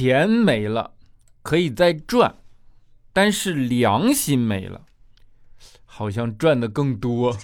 钱没了，可以再赚，但是良心没了，好像赚的更多。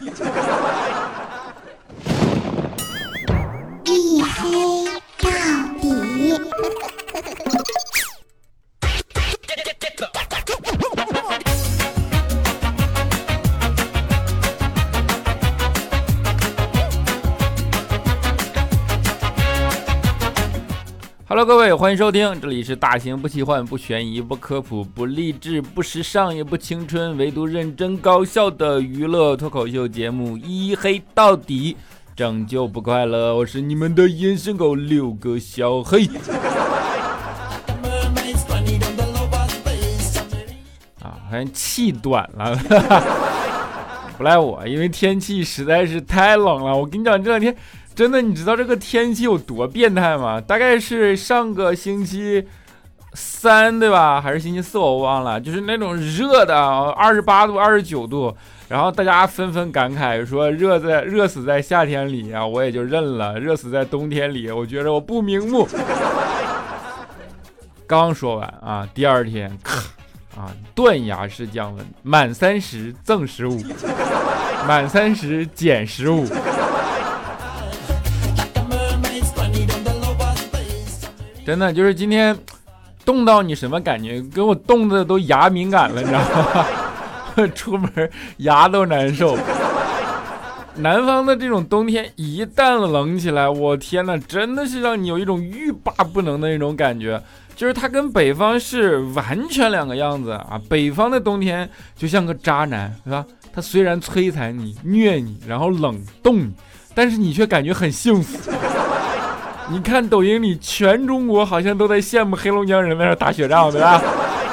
Hello，各位，欢迎收听，这里是大型不奇幻、不悬疑、不科普、不励志、不时尚也不青春，唯独认真搞笑的娱乐脱口秀节目《一黑到底》，拯救不快乐。我是你们的眼神狗六个小黑。啊，好像气短了，不赖我，因为天气实在是太冷了。我跟你讲，这两天。真的，你知道这个天气有多变态吗？大概是上个星期三，对吧？还是星期四，我忘了。就是那种热的，二十八度、二十九度，然后大家纷纷感慨说：“热在热死在夏天里啊！”我也就认了，热死在冬天里，我觉得我不瞑目。刚说完啊，第二天咔啊，断崖式降温，满三十赠十五，满三十减十五。真的就是今天冻到你什么感觉？给我冻的都牙敏感了，你知道吗？出门牙都难受。南方的这种冬天一旦冷起来，我天哪，真的是让你有一种欲罢不能的那种感觉。就是它跟北方是完全两个样子啊！北方的冬天就像个渣男，是吧？他虽然摧残你、虐你，然后冷冻你，但是你却感觉很幸福。你看抖音里，全中国好像都在羡慕黑龙江人在那打雪仗，对吧？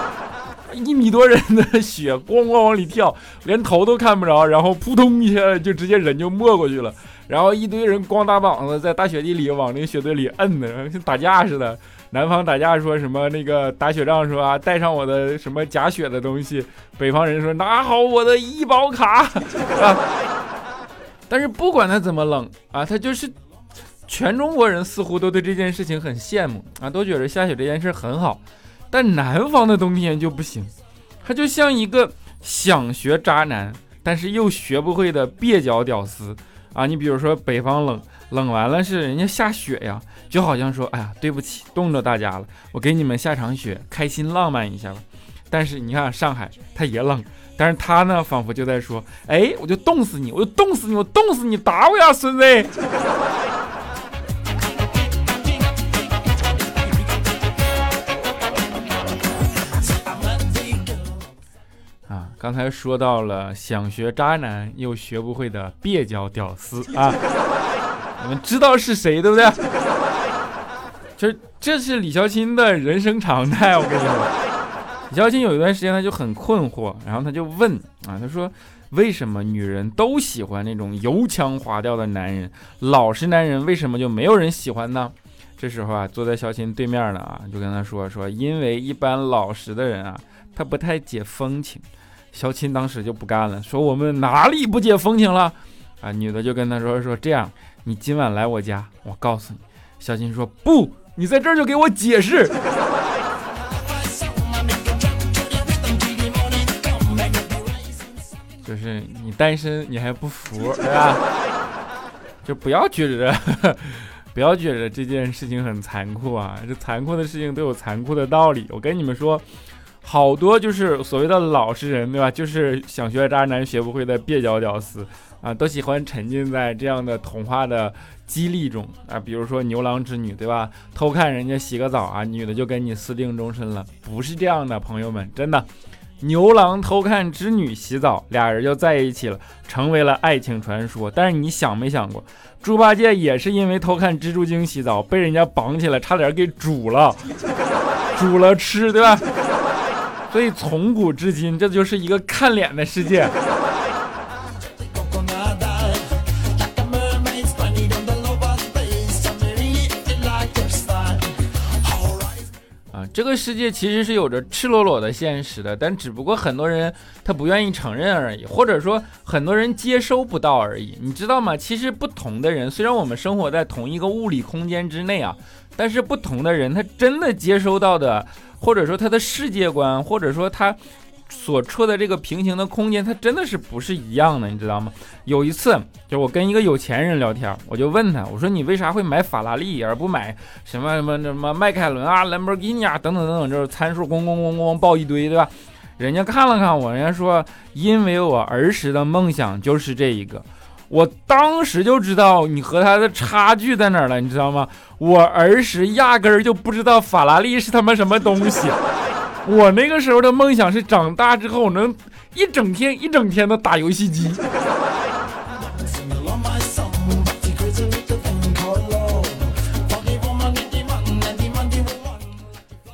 一米多人的雪，咣咣往里跳，连头都看不着，然后扑通一下就直接人就没过去了。然后一堆人光大膀子在大雪地里往那个雪堆里摁的，像打架似的。南方打架说什么那个打雪仗说啊，带上我的什么假雪的东西。北方人说拿好我的医保卡啊。但是不管他怎么冷啊，他就是。全中国人似乎都对这件事情很羡慕啊，都觉得下雪这件事很好。但南方的冬天就不行，他就像一个想学渣男，但是又学不会的蹩脚屌丝啊。你比如说北方冷，冷完了是人家下雪呀，就好像说，哎呀，对不起，冻着大家了，我给你们下场雪，开心浪漫一下吧。但是你看上海，它也冷，但是他呢，仿佛就在说，哎，我就冻死你，我就冻死你，我冻死你，打我呀，孙子！刚才说到了想学渣男又学不会的蹩脚屌丝 啊，你们知道是谁对不对？就是这是李孝钦的人生常态。我跟你说，李孝钦有一段时间他就很困惑，然后他就问啊，他说为什么女人都喜欢那种油腔滑调的男人，老实男人为什么就没有人喜欢呢？这时候啊，坐在小钦对面的啊，就跟他说说，因为一般老实的人啊，他不太解风情。小钦当时就不干了，说我们哪里不解风情了？啊，女的就跟他说说这样，你今晚来我家，我告诉你。小钦说不，你在这儿就给我解释。就是你单身你还不服，对吧？就不要觉着，不要觉着这件事情很残酷啊！这残酷的事情都有残酷的道理。我跟你们说。好多就是所谓的老实人，对吧？就是想学渣男学不会的蹩脚屌丝啊，都喜欢沉浸在这样的童话的激励中啊。比如说牛郎织女，对吧？偷看人家洗个澡啊，女的就跟你私定终身了。不是这样的，朋友们，真的，牛郎偷看织女洗澡，俩人就在一起了，成为了爱情传说。但是你想没想过，猪八戒也是因为偷看蜘蛛精洗澡，被人家绑起来，差点给煮了，煮了吃，对吧？所以从古至今，这就是一个看脸的世界。啊，这个世界其实是有着赤裸裸的现实的，但只不过很多人他不愿意承认而已，或者说很多人接收不到而已，你知道吗？其实不同的人，虽然我们生活在同一个物理空间之内啊，但是不同的人他真的接收到的，或者说他的世界观，或者说他。所处的这个平行的空间，他真的是不是一样的，你知道吗？有一次，就我跟一个有钱人聊天，我就问他，我说你为啥会买法拉利而不买什么什么什么迈凯伦啊、兰博基尼啊等等等等，就是参数咣咣咣咣报一堆，对吧？人家看了看我，人家说，因为我儿时的梦想就是这一个。我当时就知道你和他的差距在哪儿了，你知道吗？我儿时压根儿就不知道法拉利是他妈什么东西。我那个时候的梦想是长大之后能一整天一整天的打游戏机。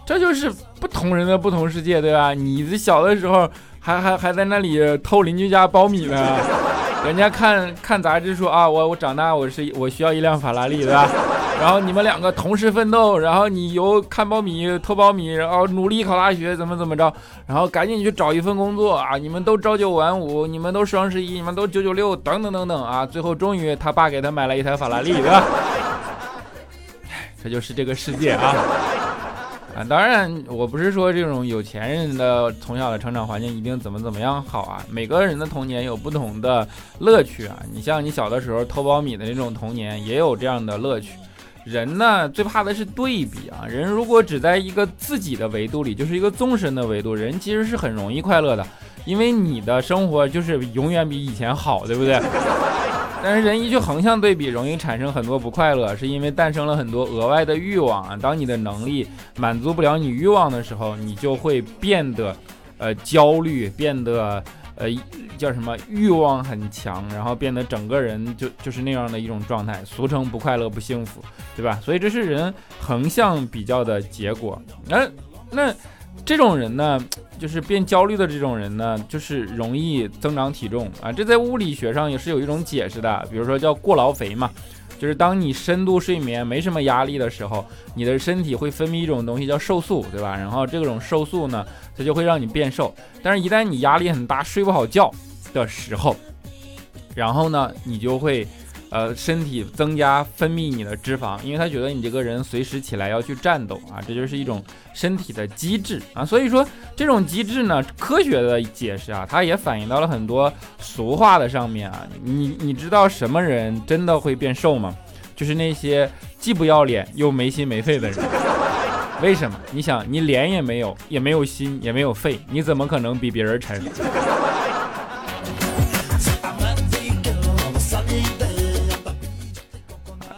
这就是不同人的不同世界，对吧？你这小的时候还还还在那里偷邻居家苞米呢，人家看看杂志说啊，我我长大我是我需要一辆法拉利，对吧？然后你们两个同时奋斗，然后你由看苞米、偷苞米，然后努力考大学，怎么怎么着，然后赶紧去找一份工作啊！你们都朝九晚五，你们都双十一，你们都九九六，等等等等啊！最后终于他爸给他买了一台法拉利，对吧？这就是这个世界啊！当然我不是说这种有钱人的从小的成长环境一定怎么怎么样好啊，每个人的童年有不同的乐趣啊！你像你小的时候偷苞米的那种童年，也有这样的乐趣。人呢，最怕的是对比啊！人如果只在一个自己的维度里，就是一个纵深的维度，人其实是很容易快乐的，因为你的生活就是永远比以前好，对不对？但是人一去横向对比，容易产生很多不快乐，是因为诞生了很多额外的欲望啊！当你的能力满足不了你欲望的时候，你就会变得，呃，焦虑，变得。呃，叫什么欲望很强，然后变得整个人就就是那样的一种状态，俗称不快乐不幸福，对吧？所以这是人横向比较的结果。那那这种人呢，就是变焦虑的这种人呢，就是容易增长体重啊。这在物理学上也是有一种解释的，比如说叫过劳肥嘛。就是当你深度睡眠没什么压力的时候，你的身体会分泌一种东西叫瘦素，对吧？然后这种瘦素呢，它就会让你变瘦。但是，一旦你压力很大、睡不好觉的时候，然后呢，你就会。呃，身体增加分泌你的脂肪，因为他觉得你这个人随时起来要去战斗啊，这就是一种身体的机制啊。所以说这种机制呢，科学的解释啊，它也反映到了很多俗话的上面啊。你你知道什么人真的会变瘦吗？就是那些既不要脸又没心没肺的人。为什么？你想，你脸也没有，也没有心，也没有肺，你怎么可能比别人沉？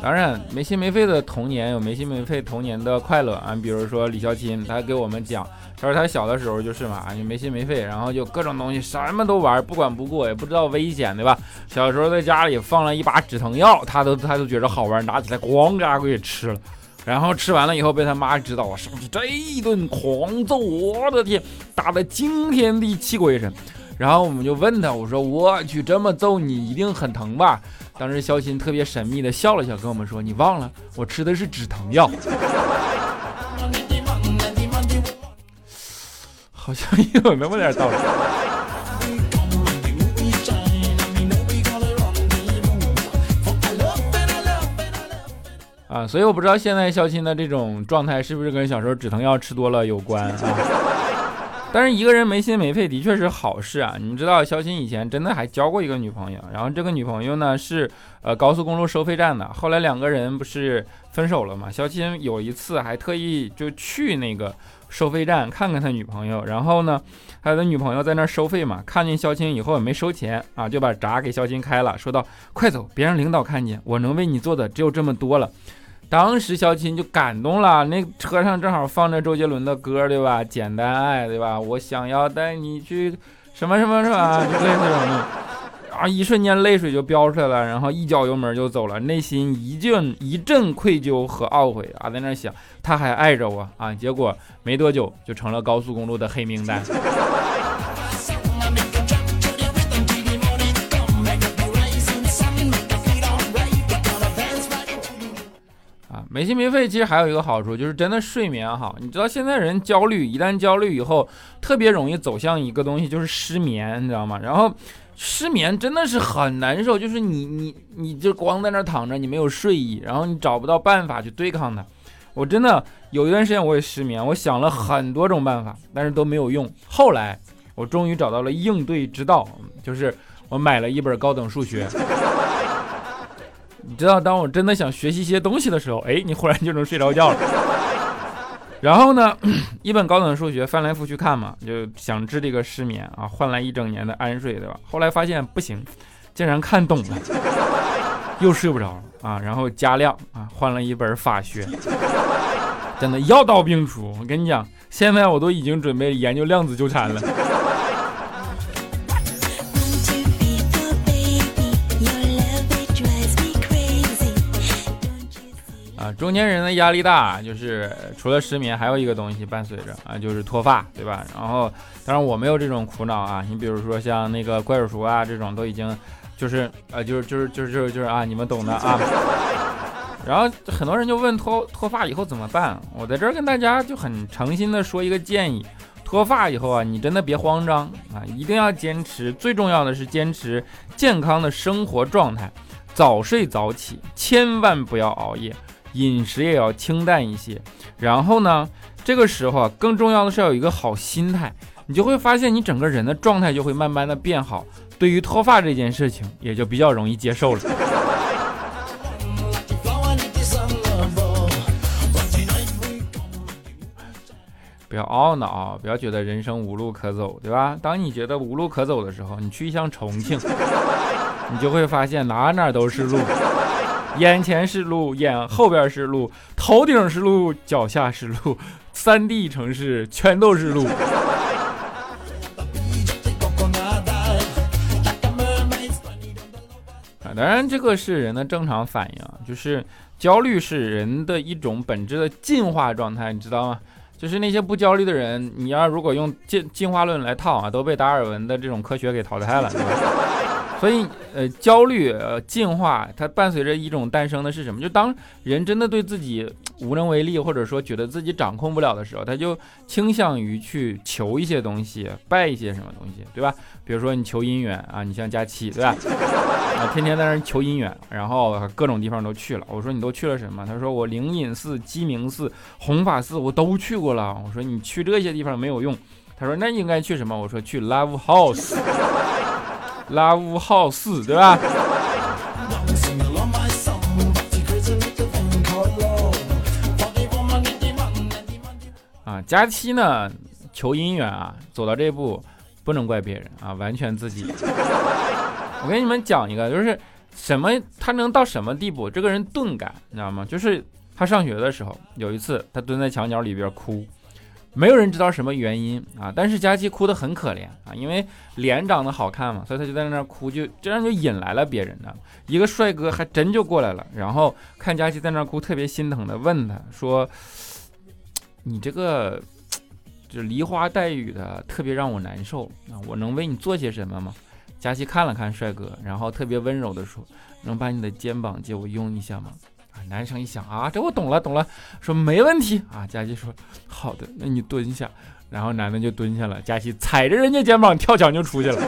当然，没心没肺的童年有没心没肺童年的快乐啊！比如说李孝钦，他给我们讲，他说他小的时候就是嘛，就没心没肺，然后就各种东西什么都玩，不管不顾，也不知道危险，对吧？小时候在家里放了一把止疼药，他都他都觉得好玩，拿起来咣给给吃了，然后吃完了以后被他妈知道了，上去这一顿狂揍，我的天，打得惊天地泣鬼神。然后我们就问他，我说我去这么揍你一定很疼吧？当时肖钦特别神秘的笑了笑，跟我们说：“你忘了，我吃的是止疼药。”好像有那么点道理。啊，所以我不知道现在肖钦的这种状态是不是跟小时候止疼药吃多了有关啊？但是一个人没心没肺的确是好事啊！你们知道肖钦以前真的还交过一个女朋友，然后这个女朋友呢是呃高速公路收费站的，后来两个人不是分手了嘛？肖钦有一次还特意就去那个收费站看看他女朋友，然后呢他的女朋友在那儿收费嘛，看见肖钦以后也没收钱啊，就把闸给肖钦开了，说道：“快走，别让领导看见，我能为你做的只有这么多了。”当时肖琴就感动了，那车上正好放着周杰伦的歌，对吧？简单爱，对吧？我想要带你去什么什么，什么？就类似这种，啊，一瞬间泪水就飙出来了，然后一脚油门就走了，内心一阵一阵愧疚和懊悔啊，在那想他还爱着我啊，结果没多久就成了高速公路的黑名单。没心没肺，其实还有一个好处就是真的睡眠好。你知道现在人焦虑，一旦焦虑以后，特别容易走向一个东西，就是失眠，你知道吗？然后失眠真的是很难受，就是你你你就光在那躺着，你没有睡意，然后你找不到办法去对抗它。我真的有一段时间我也失眠，我想了很多种办法，但是都没有用。后来我终于找到了应对之道，就是我买了一本高等数学。你知道，当我真的想学习一些东西的时候，哎，你忽然就能睡着觉了。然后呢，一本高等数学翻来覆去看嘛，就想治这个失眠啊，换来一整年的安睡，对吧？后来发现不行，竟然看懂了，又睡不着了啊。然后加量啊，换了一本法学，真的药到病除。我跟你讲，现在我都已经准备研究量子纠缠了。中年人的压力大，就是除了失眠，还有一个东西伴随着啊，就是脱发，对吧？然后，当然我没有这种苦恼啊。你比如说像那个怪叔叔啊，这种都已经，就是呃，就是就是就是就是就是啊，你们懂的啊。然后很多人就问脱脱发以后怎么办？我在这儿跟大家就很诚心的说一个建议：脱发以后啊，你真的别慌张啊，一定要坚持，最重要的是坚持健康的生活状态，早睡早起，千万不要熬夜。饮食也要清淡一些，然后呢，这个时候啊，更重要的是要有一个好心态，你就会发现你整个人的状态就会慢慢的变好，对于脱发这件事情也就比较容易接受了。不要懊恼，不要觉得人生无路可走，对吧？当你觉得无路可走的时候，你去一趟重庆，你就会发现哪哪都是路。眼前是路，眼后边是路，头顶是路，脚下是路，三 D 城市全都是路。啊，当然这个是人的正常反应，就是焦虑是人的一种本质的进化状态，你知道吗？就是那些不焦虑的人，你要如果用进进化论来套啊，都被达尔文的这种科学给淘汰了，所以，呃，焦虑，呃，进化，它伴随着一种诞生的是什么？就当人真的对自己无能为力，或者说觉得自己掌控不了的时候，他就倾向于去求一些东西，拜一些什么东西，对吧？比如说你求姻缘啊，你像佳期，对吧？啊，天天在那求姻缘，然后各种地方都去了。我说你都去了什么？他说我灵隐寺、鸡鸣寺、弘法寺我都去过了。我说你去这些地方没有用。他说那应该去什么？我说去 Love House。拉乌浩四，对吧？啊，佳期呢求姻缘啊，走到这一步不能怪别人啊，完全自己。我给你们讲一个，就是什么他能到什么地步？这个人钝感，你知道吗？就是他上学的时候，有一次他蹲在墙角里边哭。没有人知道什么原因啊，但是佳琪哭得很可怜啊，因为脸长得好看嘛，所以他就在那哭，就这样就引来了别人呢。一个帅哥还真就过来了，然后看佳琪在那哭，特别心疼的问他说：“ 你这个就梨花带雨的，特别让我难受啊，我能为你做些什么吗？”佳琪看了看帅哥，然后特别温柔的说：“能把你的肩膀借我用一下吗？”男生一想啊，这我懂了，懂了，说没问题啊。佳琪说好的，那你蹲下。然后男的就蹲下了，佳琪踩着人家肩膀跳墙就出去了，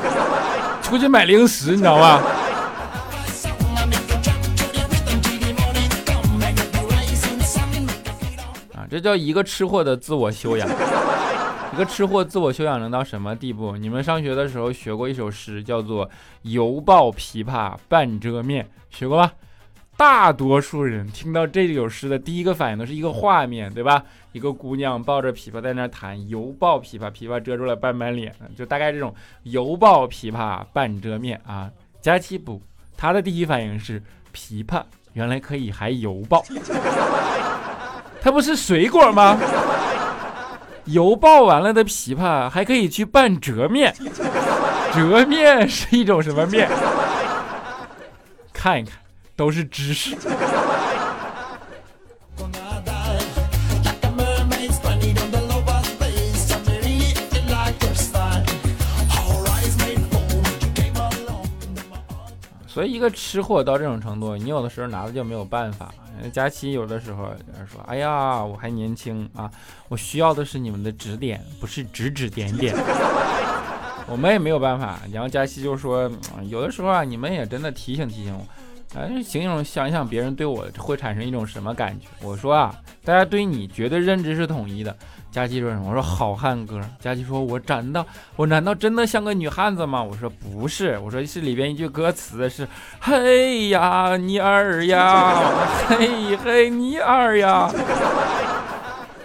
出去买零食，你知道吧？啊，这叫一个吃货的自我修养。一个吃货自我修养能到什么地步？你们上学的时候学过一首诗，叫做“犹抱琵琶半遮面”，学过吧？大多数人听到这首诗的第一个反应都是一个画面，对吧？一个姑娘抱着琵琶在那弹，犹抱琵琶，琵琶遮住了半边脸，就大概这种犹抱琵琶半遮面啊。佳期不，他的第一反应是琵琶原来可以还犹抱，它不是水果吗？犹抱完了的琵琶还可以去拌折面，折面是一种什么面？看一看。都是知识。所以一个吃货到这种程度，你有的时候拿的就没有办法。佳琪有的时候说：“哎呀，我还年轻啊，我需要的是你们的指点，不是指指点点。”我们也没有办法。然后佳琪就说：“有的时候啊，你们也真的提醒提醒我。”哎，形容想一想别人对我会产生一种什么感觉？我说啊，大家对你绝对认知是统一的。佳琪说什么？我说好汉歌。佳琪说，我难道我难道真的像个女汉子吗？我说不是，我说是里边一句歌词是，嘿呀你儿呀，嘿嘿你儿呀，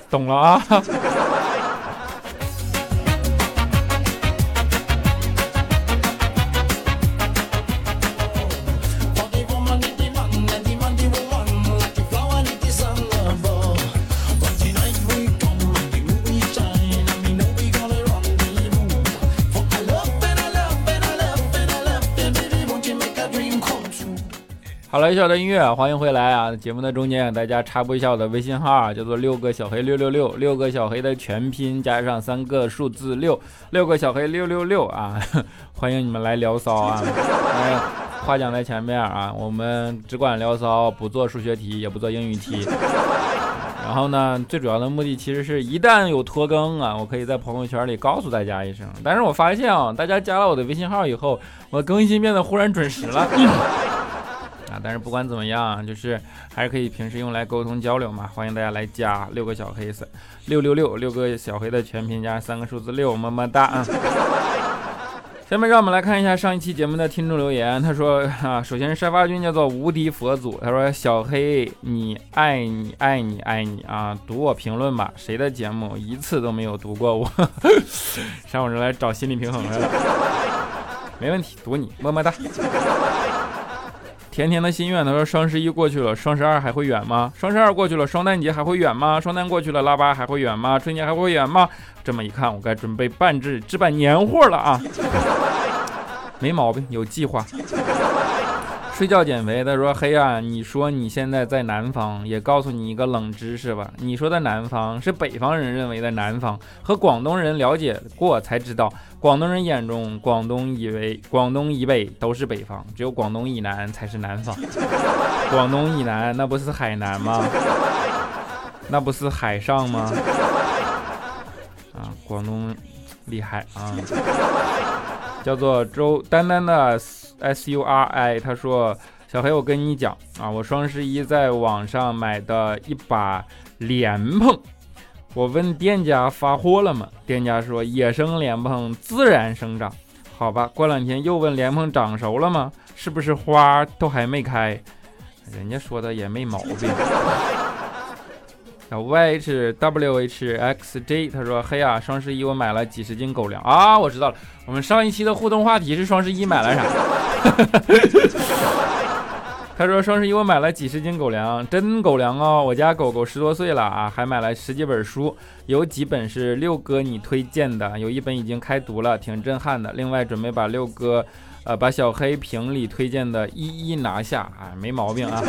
懂了啊。好了，小的音乐，欢迎回来啊！节目的中间，大家插播一下我的微信号，叫做六个小黑六六六，六个小黑的全拼加上三个数字六，六个小黑六六六啊！欢迎你们来聊骚啊！话讲在前面啊，我们只管聊骚，不做数学题，也不做英语题。然后呢，最主要的目的其实是一旦有拖更啊，我可以在朋友圈里告诉大家一声。但是我发现啊，大家加了我的微信号以后，我更新变得忽然准时了。但是不管怎么样，就是还是可以平时用来沟通交流嘛。欢迎大家来加六个小黑色六六六六个小黑的全拼加三个数字六，么么哒啊！下面让我们来看一下上一期节目的听众留言。他说啊，首先是沙发君叫做无敌佛祖，他说小黑你爱你爱你爱你啊，读我评论吧。谁的节目一次都没有读过我？上我这来找心理平衡来了，没问题，读你么么哒。甜甜的心愿，他说双十一过去了，双十二还会远吗？双十二过去了，双旦节还会远吗？双旦过去了，腊八还会远吗？春节还会远吗？这么一看，我该准备办置置办年货了啊！没毛病，有计划。睡觉减肥，他说：“黑啊，你说你现在在南方，也告诉你一个冷知识吧。你说的南方是北方人认为的南方，和广东人了解过才知道，广东人眼中广东以为广东以北都是北方，只有广东以南才是南方。广东以南那不是海南吗？那不是海上吗？啊，广东厉害啊！叫做周丹丹的。” S U R I，他说：“小黑，我跟你讲啊，我双十一在网上买的一把莲蓬，我问店家发货了吗？店家说野生莲蓬自然生长。好吧，过两天又问莲蓬长熟了吗？是不是花都还没开？人家说的也没毛病。” Y H W H X J，他说：“嘿呀，双十一我买了几十斤狗粮啊！我知道了，我们上一期的互动话题是双十一买了啥？” 他说：“双十一我买了几十斤狗粮，真狗粮哦！我家狗狗十多岁了啊，还买了十几本书，有几本是六哥你推荐的，有一本已经开读了，挺震撼的。另外准备把六哥，呃，把小黑屏里推荐的一一拿下，啊，没毛病啊。”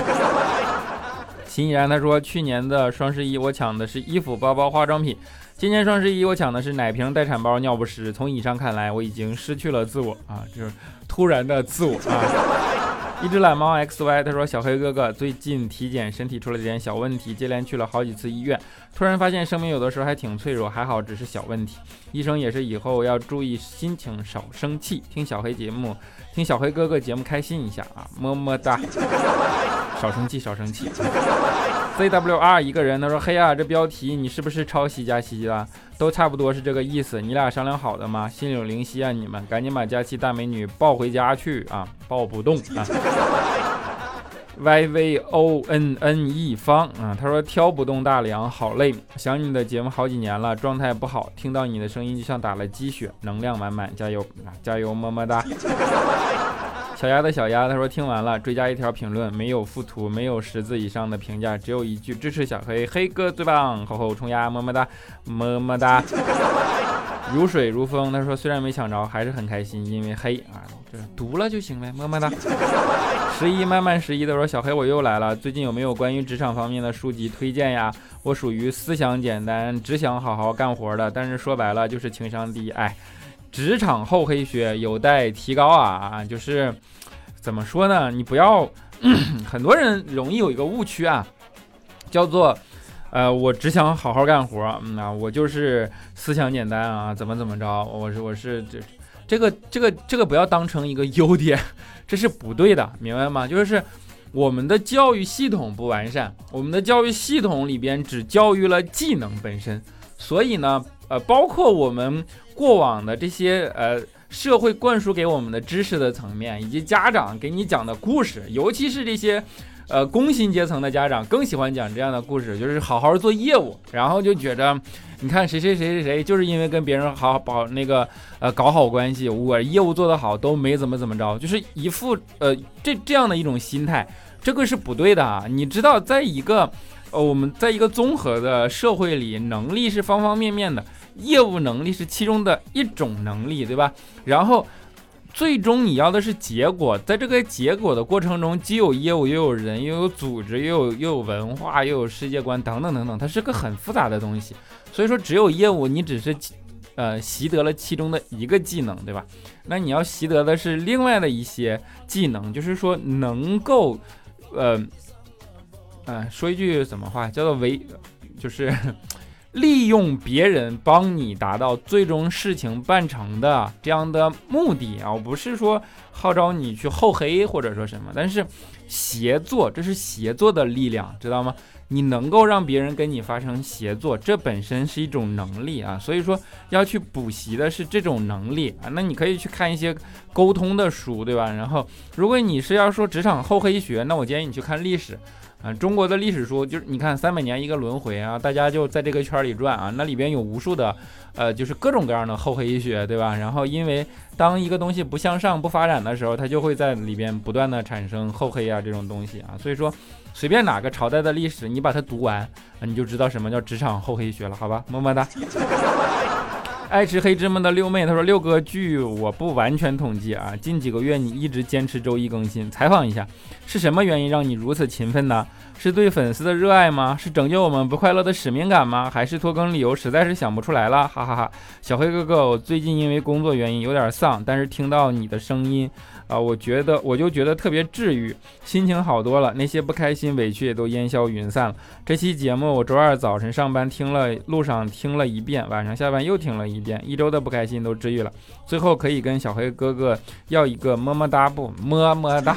秦依然他说：“去年的双十一我抢的是衣服、包包、化妆品，今年双十一我抢的是奶瓶、待产包、尿不湿。从以上看来，我已经失去了自我啊，就是突然的自我啊。”一只懒猫 X Y 他说：“小黑哥哥最近体检身体出了点小问题，接连去了好几次医院，突然发现生命有的时候还挺脆弱，还好只是小问题。医生也是以后要注意心情，少生气，听小黑节目，听小黑哥哥节目开心一下啊，么么哒。”少生气，少生气。CWR 一个人，他说：“嘿呀，这标题你是不是抄袭佳期了？都差不多是这个意思，你俩商量好的吗？心有灵犀啊，你们赶紧把佳期大美女抱回家去啊，抱不动啊。” YVONNE 方啊，他说：“挑不动大梁，好累，想你的节目好几年了，状态不好，听到你的声音就像打了鸡血，能量满满，加油啊，加油，么么哒。”小鸭的小鸭，他说听完了，追加一条评论，没有附图，没有十字以上的评价，只有一句支持小黑，黑哥最棒，吼吼冲呀，么么哒，么么哒。如水如风，他说虽然没抢着，还是很开心，因为黑啊，就是读了就行呗，么么哒。十一慢慢十一的说小黑我又来了，最近有没有关于职场方面的书籍推荐呀？我属于思想简单，只想好好干活的，但是说白了就是情商低，哎。职场厚黑学有待提高啊啊！就是怎么说呢？你不要，很多人容易有一个误区啊，叫做，呃，我只想好好干活，嗯啊，我就是思想简单啊，怎么怎么着，我是我是这这个这个这个不要当成一个优点，这是不对的，明白吗？就是我们的教育系统不完善，我们的教育系统里边只教育了技能本身，所以呢，呃，包括我们过往的这些呃。社会灌输给我们的知识的层面，以及家长给你讲的故事，尤其是这些，呃，工薪阶层的家长更喜欢讲这样的故事，就是好好做业务，然后就觉着，你看谁谁谁谁谁，就是因为跟别人好好保那个呃搞好关系，我业务做得好都没怎么怎么着，就是一副呃这这样的一种心态，这个是不对的啊！你知道，在一个呃我们在一个综合的社会里，能力是方方面面的。业务能力是其中的一种能力，对吧？然后，最终你要的是结果，在这个结果的过程中，既有业务，又有人，又有组织，又有又有文化，又有世界观，等等等等，它是个很复杂的东西。所以说，只有业务，你只是呃习得了其中的一个技能，对吧？那你要习得的是另外的一些技能，就是说能够，呃，嗯，说一句什么话，叫做为，就是。利用别人帮你达到最终事情办成的这样的目的啊，我不是说号召你去厚黑或者说什么，但是协作，这是协作的力量，知道吗？你能够让别人跟你发生协作，这本身是一种能力啊，所以说要去补习的是这种能力啊。那你可以去看一些沟通的书，对吧？然后如果你是要说职场厚黑学，那我建议你去看历史。啊，中国的历史书就是你看三百年一个轮回啊，大家就在这个圈里转啊，那里边有无数的，呃，就是各种各样的厚黑学，对吧？然后因为当一个东西不向上、不发展的时候，它就会在里边不断的产生厚黑啊这种东西啊。所以说，随便哪个朝代的历史，你把它读完，你就知道什么叫职场厚黑学了，好吧？么么哒。爱吃黑芝麻的六妹，她说六哥，据我不完全统计啊，近几个月你一直坚持周一更新，采访一下，是什么原因让你如此勤奋呢？是对粉丝的热爱吗？是拯救我们不快乐的使命感吗？还是拖更理由实在是想不出来了？哈哈哈！小黑哥哥，我最近因为工作原因有点丧，但是听到你的声音。啊，我觉得我就觉得特别治愈，心情好多了，那些不开心、委屈也都烟消云散了。这期节目我周二早晨上班听了，路上听了一遍，晚上下班又听了一遍，一周的不开心都治愈了。最后可以跟小黑哥哥要一个么么哒不？么么哒。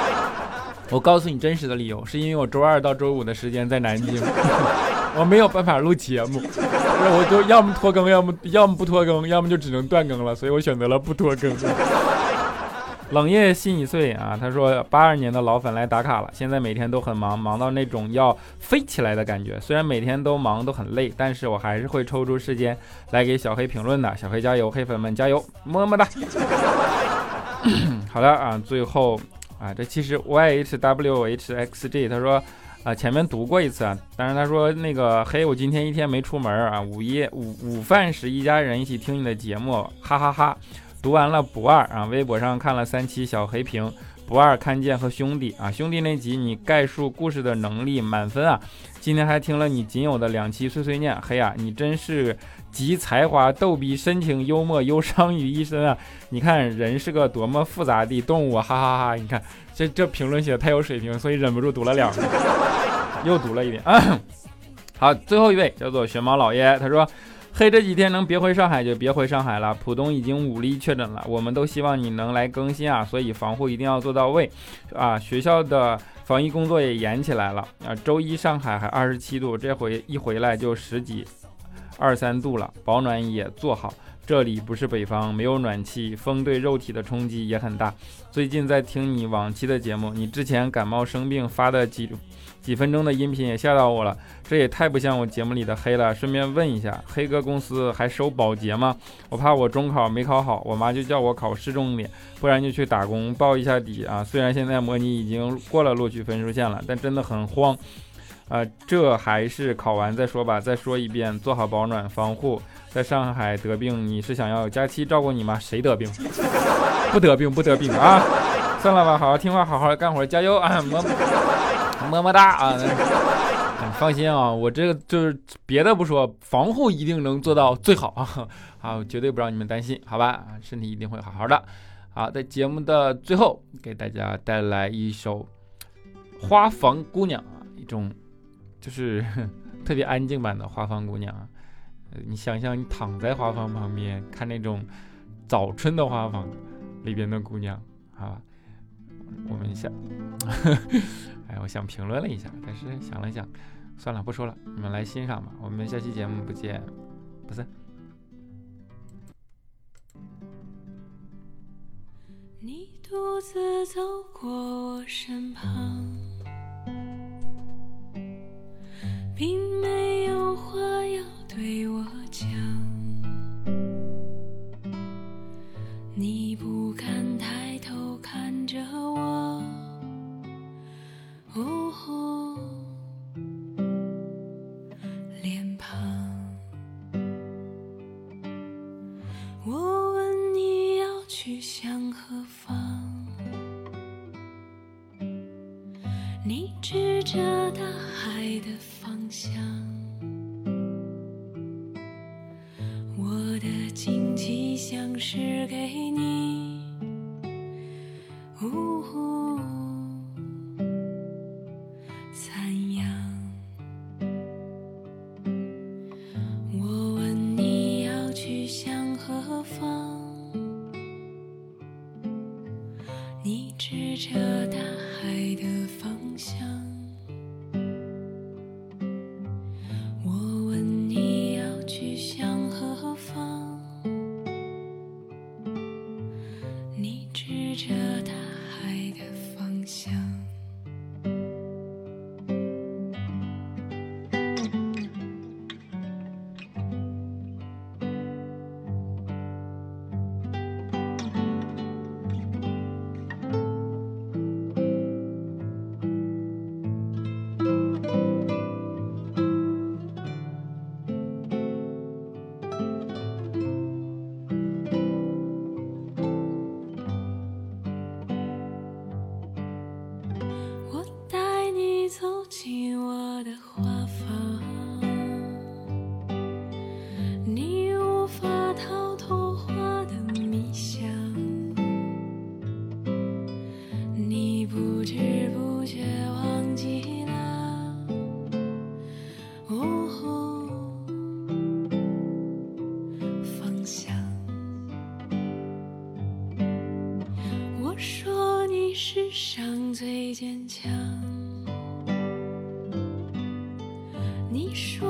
我告诉你真实的理由，是因为我周二到周五的时间在南京，我没有办法录节目，我就要么拖更，要么要么不拖更，要么就只能断更了，所以我选择了不拖更。冷夜心已碎啊，他说八二年的老粉来打卡了，现在每天都很忙，忙到那种要飞起来的感觉。虽然每天都忙都很累，但是我还是会抽出时间来给小黑评论的。小黑加油，黑粉们加油，么么哒。好的啊，最后啊，这其实 y h w h x g 他说啊，前面读过一次啊，但是他说那个黑，我今天一天没出门啊，午夜午午饭时一家人一起听你的节目，哈哈哈。读完了不二啊，微博上看了三期小黑屏，不二看见和兄弟啊，兄弟那集你概述故事的能力满分啊。今天还听了你仅有的两期碎碎念，黑啊，你真是集才华、逗逼、深情、幽默、忧伤于一身啊！你看人是个多么复杂的动物，哈哈哈！你看这这评论写的太有水平，所以忍不住读了两个，又读了一遍啊。好，最后一位叫做玄猫老爷，他说。黑这几天能别回上海就别回上海了。浦东已经五例确诊了，我们都希望你能来更新啊，所以防护一定要做到位啊。学校的防疫工作也严起来了啊。周一上海还二十七度，这回一回来就十几、二三度了，保暖也做好。这里不是北方，没有暖气，风对肉体的冲击也很大。最近在听你往期的节目，你之前感冒生病发的几。几分钟的音频也吓到我了，这也太不像我节目里的黑了。顺便问一下，黑哥公司还收保洁吗？我怕我中考没考好，我妈就叫我考市重点，不然就去打工报一下底啊。虽然现在模拟已经过了录取分数线了，但真的很慌啊。这还是考完再说吧。再说一遍，做好保暖防护。在上海得病，你是想要假期照顾你吗？谁得病？不得病，不得病啊！算了吧，好好听话，好好干活，加油啊！么么哒啊！放心啊，我这个就是别的不说，防护一定能做到最好啊！好，绝对不让你们担心，好吧？身体一定会好好的。好，在节目的最后，给大家带来一首《花房姑娘》啊，一种就是 特别安静版的《花房姑娘》啊。你想象你躺在花房旁边，看那种早春的花房里边的姑娘，好吧？我们想，哎，我想评论了一下，但是想了想，算了，不说了，你们来欣赏吧。我们下期节目不见不散。你独自走过我身旁，并没有话要对我讲。你不敢抬头看着我，着大海的着他。最坚强，你说